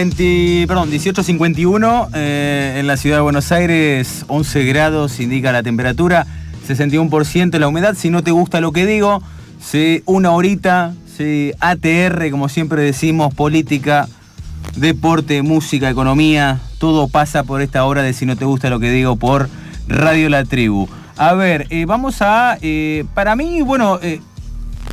20, perdón, 18.51 eh, en la ciudad de Buenos Aires, 11 grados indica la temperatura, 61% la humedad. Si no te gusta lo que digo, sí, una horita, sí, ATR, como siempre decimos, política, deporte, música, economía, todo pasa por esta hora de Si no te gusta lo que digo por Radio La Tribu. A ver, eh, vamos a, eh, para mí, bueno,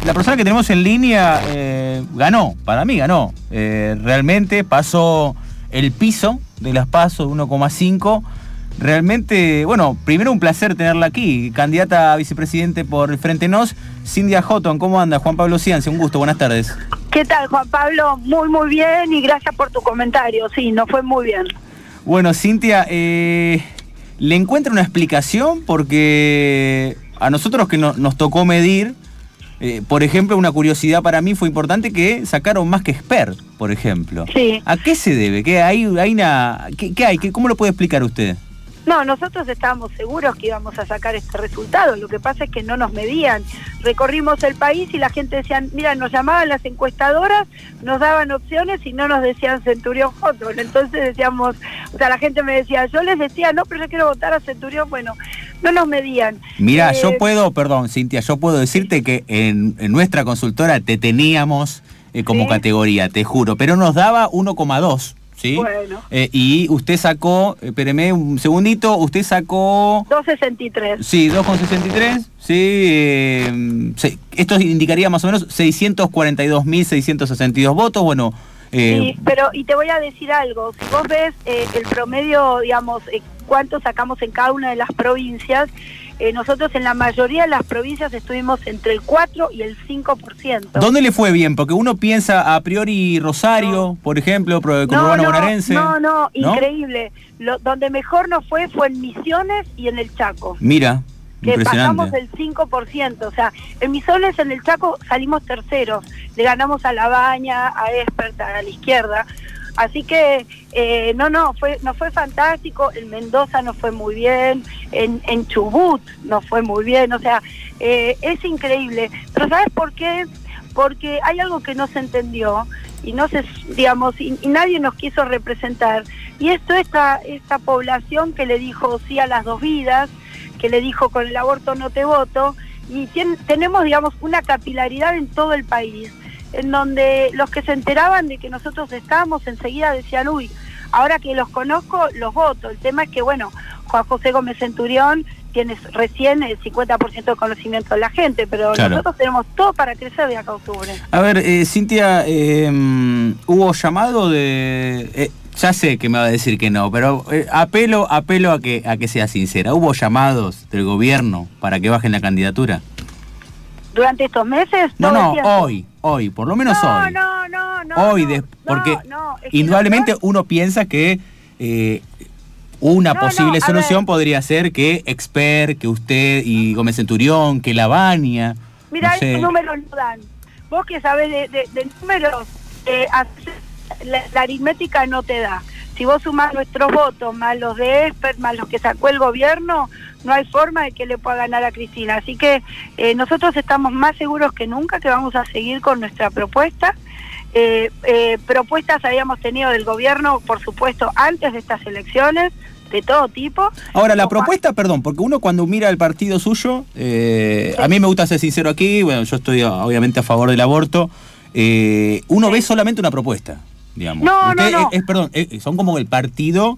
la persona que tenemos en línea eh, ganó, para mí ganó. Eh, realmente pasó el piso de las pasos 1,5. Realmente, bueno, primero un placer tenerla aquí. Candidata a vicepresidente por el Frente Nos, Cindia Houghton. ¿Cómo anda? Juan Pablo Cianci, un gusto, buenas tardes. ¿Qué tal, Juan Pablo? Muy, muy bien y gracias por tu comentario. Sí, nos fue muy bien. Bueno, Cintia, eh, ¿le encuentra una explicación? Porque a nosotros que no- nos tocó medir, eh, por ejemplo, una curiosidad para mí fue importante que sacaron más que expert, por ejemplo. Sí. ¿A qué se debe? ¿Qué hay, hay una, qué, qué hay? ¿Qué- ¿Cómo lo puede explicar usted? No, nosotros estábamos seguros que íbamos a sacar este resultado. Lo que pasa es que no nos medían. Recorrimos el país y la gente decía, mira, nos llamaban las encuestadoras, nos daban opciones y no nos decían Centurión Houghton. Entonces decíamos, o sea, la gente me decía, yo les decía, no, pero yo quiero votar a Centurión. Bueno, no nos medían. Mira, Eh, yo puedo, perdón, Cintia, yo puedo decirte que en, en nuestra consultora te teníamos eh, como Sí. categoría, te juro, pero nos daba 1,2, ¿sí? Bueno. Eh, y usted sacó, eh, espéreme un segundito, usted sacó... 263. Sí, 2,63. Sí, eh, se- esto indicaría más o menos 642.662 votos. Bueno, eh, Sí, pero y te voy a decir algo, si vos ves eh, el promedio, digamos, eh, cuánto sacamos en cada una de las provincias, eh, nosotros en la mayoría de las provincias estuvimos entre el 4 y el 5%. ¿dónde le fue bien? Porque uno piensa a priori Rosario, por ejemplo, pro- No, no, bonaerense. no, no, increíble. Lo, donde mejor nos fue fue en Misiones y en el Chaco. Mira, que pasamos el 5%, o sea, en Misiones, en el Chaco, salimos terceros, le ganamos a La Baña, a Expert, a la izquierda, así que, eh, no, no, fue, nos fue fantástico, en Mendoza nos fue muy bien, en, Chubut nos fue muy bien, o sea, eh, es increíble, pero ¿sabes por qué? Porque hay algo que no se entendió, y no se, digamos, y, nadie nos quiso representar, y esto esta, esta población que le dijo sí a las dos vidas, que le dijo con el aborto no te voto, y tien- tenemos, digamos, una capilaridad en todo el país, en donde los que se enteraban de que nosotros estábamos enseguida decían, uy, ahora que los conozco, los voto. El tema es que, bueno, Juan José Gómez Centurión tiene recién el 50% de conocimiento de la gente, pero Claro. nosotros tenemos todo para crecer de acá a octubre. A ver, eh, Cintia, eh, hubo llamado de... eh, ya sé que me va a decir que no, pero eh, apelo, apelo a que, a que sea sincera. ¿Hubo llamados del gobierno para que bajen la candidatura? Durante estos meses, No, no, hoy, hoy, por lo menos no, hoy. no, no, no. hoy, de- porque indudablemente uno piensa que eh, una No, posible no, solución ver. podría ser que Expert, que usted y Gómez Centurión, que Lavania, Mira, no sé. números no dan. Vos que sabés de, de- de números, eh, la aritmética no te da. Si vos sumás nuestros votos, más los de Esper, más los que sacó el gobierno, no hay forma de que le pueda ganar a Cristina. Así que eh, nosotros estamos más seguros que nunca que vamos a seguir con nuestra propuesta. Eh, eh, propuestas habíamos tenido del gobierno, por supuesto, antes de estas elecciones, de todo tipo. Ahora, la propuesta, perdón, porque uno cuando mira el partido suyo, eh, a mí me gusta ser sincero aquí, bueno, yo estoy obviamente a favor del aborto, eh, uno ve solamente una propuesta, digamos. No, no, Usted no. es- es- perdón, son como el partido...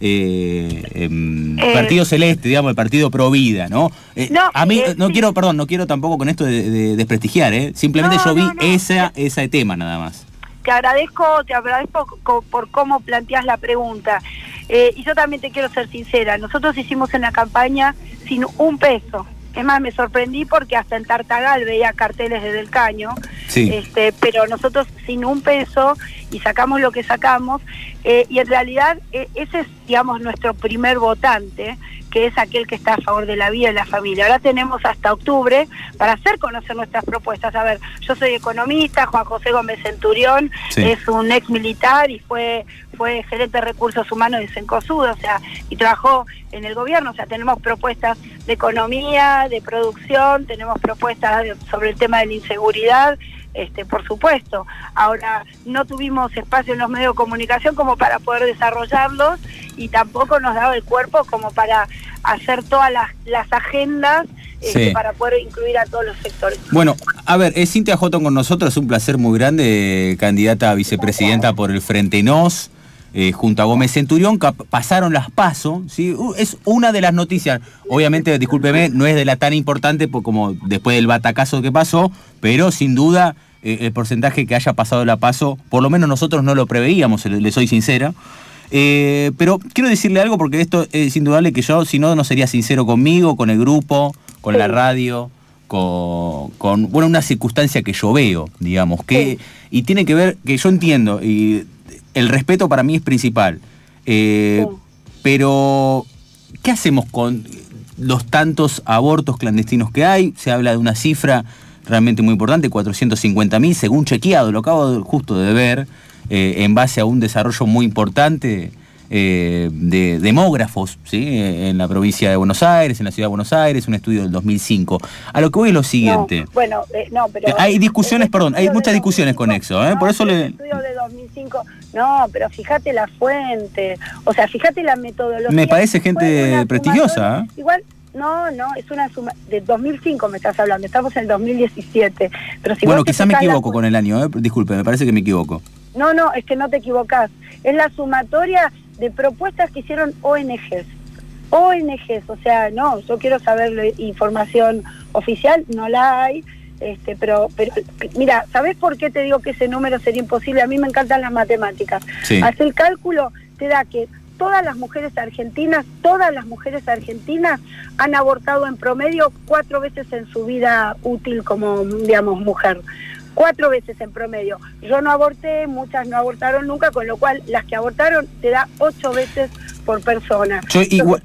eh, em, Eh. partido celeste, digamos, el partido pro vida, ¿no? Eh, No, a mí, eh, no quiero, perdón, no quiero tampoco con esto de, de desprestigiar, ¿eh? Simplemente No, yo vi no, esa, ese tema nada más. te agradezco, te agradezco co- por cómo planteas la pregunta. Eh, y yo también te quiero ser sincera, nosotros hicimos en la campaña sin un peso. Es más, me sorprendí porque hasta en Tartagal veía carteles desde el caño, Sí. este, pero nosotros sin un peso y sacamos lo que sacamos, eh, y en realidad eh, ese es, digamos, nuestro primer votante, que es aquel que está a favor de la vida y la familia. Ahora tenemos hasta octubre para hacer conocer nuestras propuestas. A ver, yo soy economista, Juan José Gómez Centurión Sí. es un ex militar y fue fue gerente de recursos humanos de Cencosud, o sea, y trabajó en el gobierno, o sea, tenemos propuestas de economía, de producción, tenemos propuestas sobre el tema de la inseguridad, este, por supuesto. Ahora, no tuvimos espacio en los medios de comunicación como para poder desarrollarlos y tampoco nos daba el cuerpo como para hacer todas las, las agendas este, Sí. para poder incluir a todos los sectores. Bueno, a ver, es Cintia Jotón con nosotros, es un placer muy grande, eh, candidata a vicepresidenta por el Frente Nos, eh, junto a Gómez Centurión, pasaron las PASO, ¿sí? Uh, es una de las noticias, obviamente, discúlpeme, no es de la tan importante por- como después del batacazo que pasó, pero sin duda eh, el porcentaje que haya pasado la PASO, por lo menos nosotros no lo preveíamos, le, le soy sincera. Eh, pero quiero decirle algo porque esto es indudable que yo, si no, no sería sincero conmigo, con el grupo, con la radio, con, con, bueno, una circunstancia que yo veo, digamos, que, y tiene que ver, que yo entiendo, y el respeto para mí es principal, eh, pero ¿qué hacemos con los tantos abortos clandestinos que hay? Se habla de una cifra realmente muy importante, 450.000, según chequeado, lo acabo de- justo de ver, eh, en base a un desarrollo muy importante eh, de demógrafos ¿sí? Eh, en la provincia de Buenos Aires, en la ciudad de Buenos Aires, un estudio del 2005. A lo que voy es lo siguiente. Bueno, eh, no, pero... Eh, Hay discusiones, perdón, hay muchas discusiones con eso, ¿eh? por eso le... estudio de 2005. No, pero fíjate la fuente, o sea, fíjate la metodología. Me parece gente prestigiosa. ¿eh? Igual, no, no, es una suma. De 2005 me estás hablando, estamos en el 2017. Pero si bueno, quizá me la equivoco con el año, ¿eh? disculpe, me parece que me equivoco. No, no, es que no te equivocás. Es la sumatoria de propuestas que hicieron ONGs. ONGs, o sea, no, yo quiero saber la información oficial, no la hay. Este, pero, pero mira, ¿sabés por qué te digo que ese número sería imposible? A mí me encantan las matemáticas. Sí. Hace el cálculo, te da que todas las mujeres argentinas, todas las mujeres argentinas han abortado en promedio cuatro veces en su vida útil como, digamos, mujer. Cuatro veces en promedio. Yo no aborté, muchas no abortaron nunca, con lo cual las que abortaron te da ocho veces por persona. Yo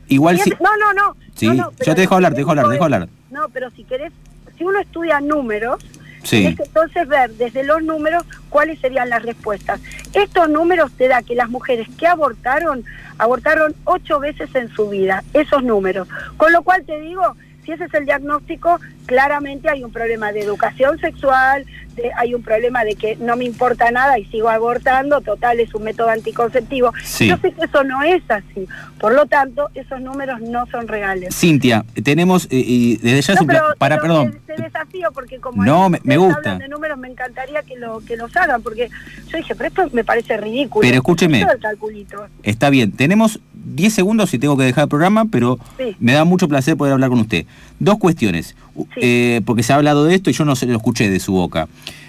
igual, es- No, no, no. Sí, no, no, yo te dejo hablar, te dejo hablar, te dejo hablar. No, pero si querés, si uno estudia números, Sí. Tienes que entonces ver desde los números cuáles serían las respuestas. Estos números te da que las mujeres que abortaron, abortaron ocho veces en su vida, esos números. Con lo cual te digo, si ese es el diagnóstico, claramente hay un problema de educación sexual, de- hay un problema de que no me importa nada y sigo abortando, total es un método anticonceptivo. Sí. Yo sé que eso no es así, por lo tanto, esos números no son reales. Cintia, tenemos, eh, y desde ya es No, un pla- pero- para, pero perdón, Te, te desafío porque como No, me- me gusta. hablan de números, me encantaría que lo que los hagan porque yo dije, pero esto me parece ridículo. Pero escúcheme. Todo el calculito. está bien, tenemos 10 segundos y tengo que dejar el programa, pero Sí. me da mucho placer poder hablar con usted. Dos cuestiones, Eh, porque se ha hablado de esto y yo no se lo escuché de su boca.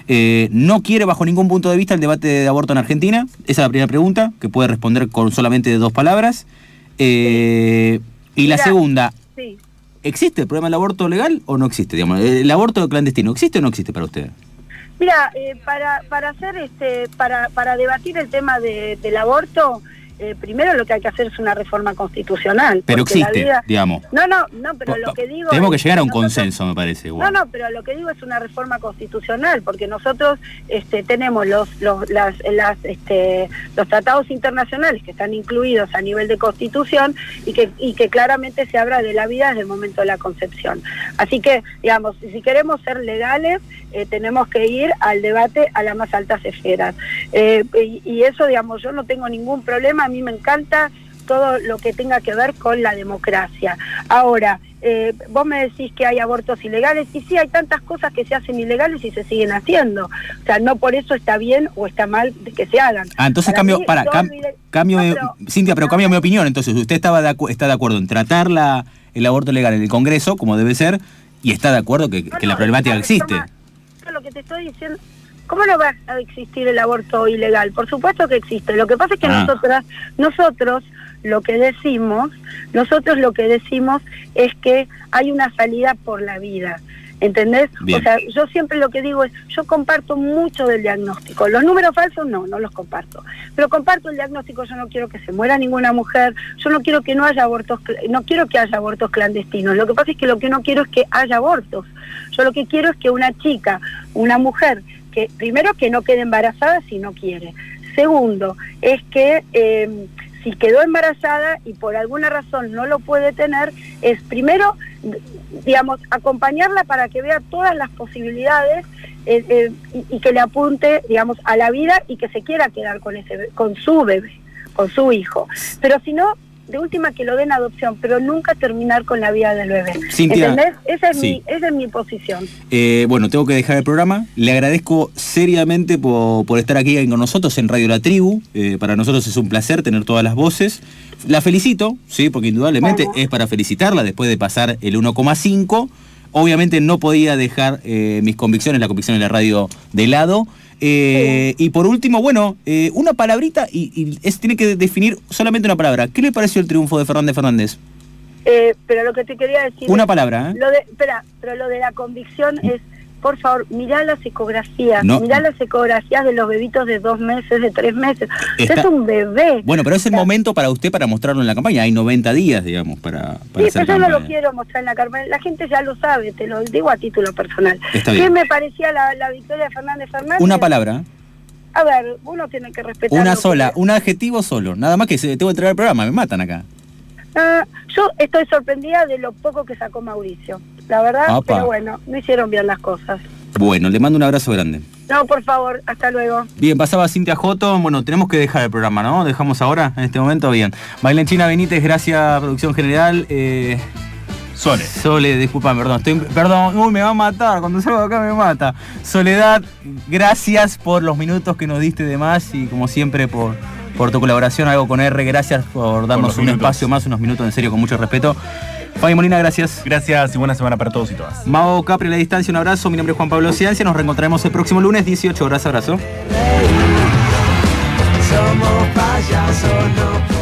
Eh, ¿No quiere bajo ningún punto de vista el debate de aborto en Argentina? Esa es la primera pregunta, que puede responder con solamente dos palabras. Eh, y la segunda, Sí. ¿existe el problema del aborto legal o no existe? Digamos, ¿El aborto clandestino existe o no existe para usted? Mira, eh, para, para hacer este, para, para debatir el tema de- del aborto, eh, primero lo que hay que hacer es una reforma constitucional. Pero existe, vida- digamos. No, no, no, pero lo que digo Tenemos que llegar a un nosotros- consenso, me parece. No, no, pero lo que digo es una reforma constitucional, porque nosotros este, tenemos los los, las, las, este, los tratados internacionales que están incluidos a nivel de constitución y que, y que claramente se habla de la vida desde el momento de la concepción. Así que, digamos, si queremos ser legales, eh, tenemos que ir al debate a las más altas esferas. Eh, y, y eso, digamos, yo no tengo ningún problema, a mí me encanta todo lo que tenga que ver con la democracia. Ahora, eh, vos me decís que hay abortos ilegales, y sí, hay tantas cosas que se hacen ilegales y se siguen haciendo. O sea, no por eso está bien o está mal de que se hagan. Ah, entonces Para cambio, mí, para, cam- cambio, No, pero- Cintia, pero cambia mi opinión. Entonces, usted estaba de está de acuerdo en tratar la, el aborto legal en el Congreso, como debe ser, y está de acuerdo que, que la problemática existe. Lo que te estoy diciendo, ¿cómo no va a existir el aborto ilegal? Por supuesto que existe. Lo que pasa es que Ah. nosotras, nosotros lo que decimos, nosotros lo que decimos es que hay una salida por la vida. ¿Entendés? Bien. O sea, yo siempre lo que digo es, yo comparto mucho del diagnóstico. Los números falsos no, no los comparto. Pero comparto el diagnóstico, yo no quiero que se muera ninguna mujer, yo no quiero que no haya abortos, no quiero que haya abortos clandestinos. Lo que pasa es que lo que no quiero es que haya abortos. Yo lo que quiero es que una chica, una mujer, que primero que no quede embarazada si no quiere. Segundo, es que eh, si quedó embarazada y por alguna razón no lo puede tener, es primero, digamos, acompañarla para que vea todas las posibilidades eh, eh, y, y que le apunte, digamos, a la vida y que se quiera quedar con ese, con su bebé, con su hijo. Pero si no, de última que lo den adopción, pero nunca terminar con la vida del bebé. Cintia, ¿Entendés? Esa es, sí. mi, esa es mi posición. Eh, bueno, tengo que dejar el programa. Le agradezco seriamente por, por estar aquí con nosotros en Radio La Tribu. Eh, para nosotros es un placer tener todas las voces. La felicito, sí, porque indudablemente es para felicitarla después de pasar el 1,5. Obviamente no podía dejar eh, mis convicciones, la convicción de la radio de lado. Eh, Y por último, bueno, eh, una palabrita y, y es, tiene que definir solamente una palabra. ¿Qué le pareció el triunfo de Fernández Fernández? Eh, pero lo que te quería decir. Una es- palabra, ¿eh? Lo de, espera, pero lo de la convicción es, por favor, mirá las ecografías, No. mirá las ecografías de los bebitos de dos meses, de tres meses. Está- Es un bebé. Bueno, pero es el momento para usted para mostrarlo en la campaña. Hay 90 días, digamos, para, para Sí, pero yo no lo quiero mostrar en la campaña. La gente ya lo sabe, te lo digo a título personal. Está ¿Qué me parecía la, la victoria de Fernández Fernández? Una palabra, A ver, uno tiene que respetar. una que- sola, un adjetivo solo. Nada más que se, tengo que entregar el programa, me matan acá. Ah, yo estoy sorprendida de lo poco que sacó Mauricio. La verdad, Apa. pero bueno, no hicieron bien las cosas. Bueno, le mando un abrazo grande. No, por favor, hasta luego. Bien, pasaba Cintia Joto. Bueno, tenemos que dejar el programa, ¿no? Dejamos ahora, en este momento, bien. Valentina Benítez, gracias, producción general. Eh, Sole. Sole, disculpa, perdón. Estoy, perdón, uy, me va a matar. Cuando salgo de acá me mata. Soledad, gracias por los minutos que nos diste de más y como siempre por, por tu colaboración, algo con R. Gracias por darnos un minutos. espacio más, unos minutos en serio, con mucho respeto. Fabi Molina, gracias. Gracias y buena semana para todos y todas. Mao Capri a la distancia, un abrazo. Mi nombre es Juan Pablo Ciancia. Nos reencontraremos el próximo lunes, 18 horas. Abrazo. Somos payasos, no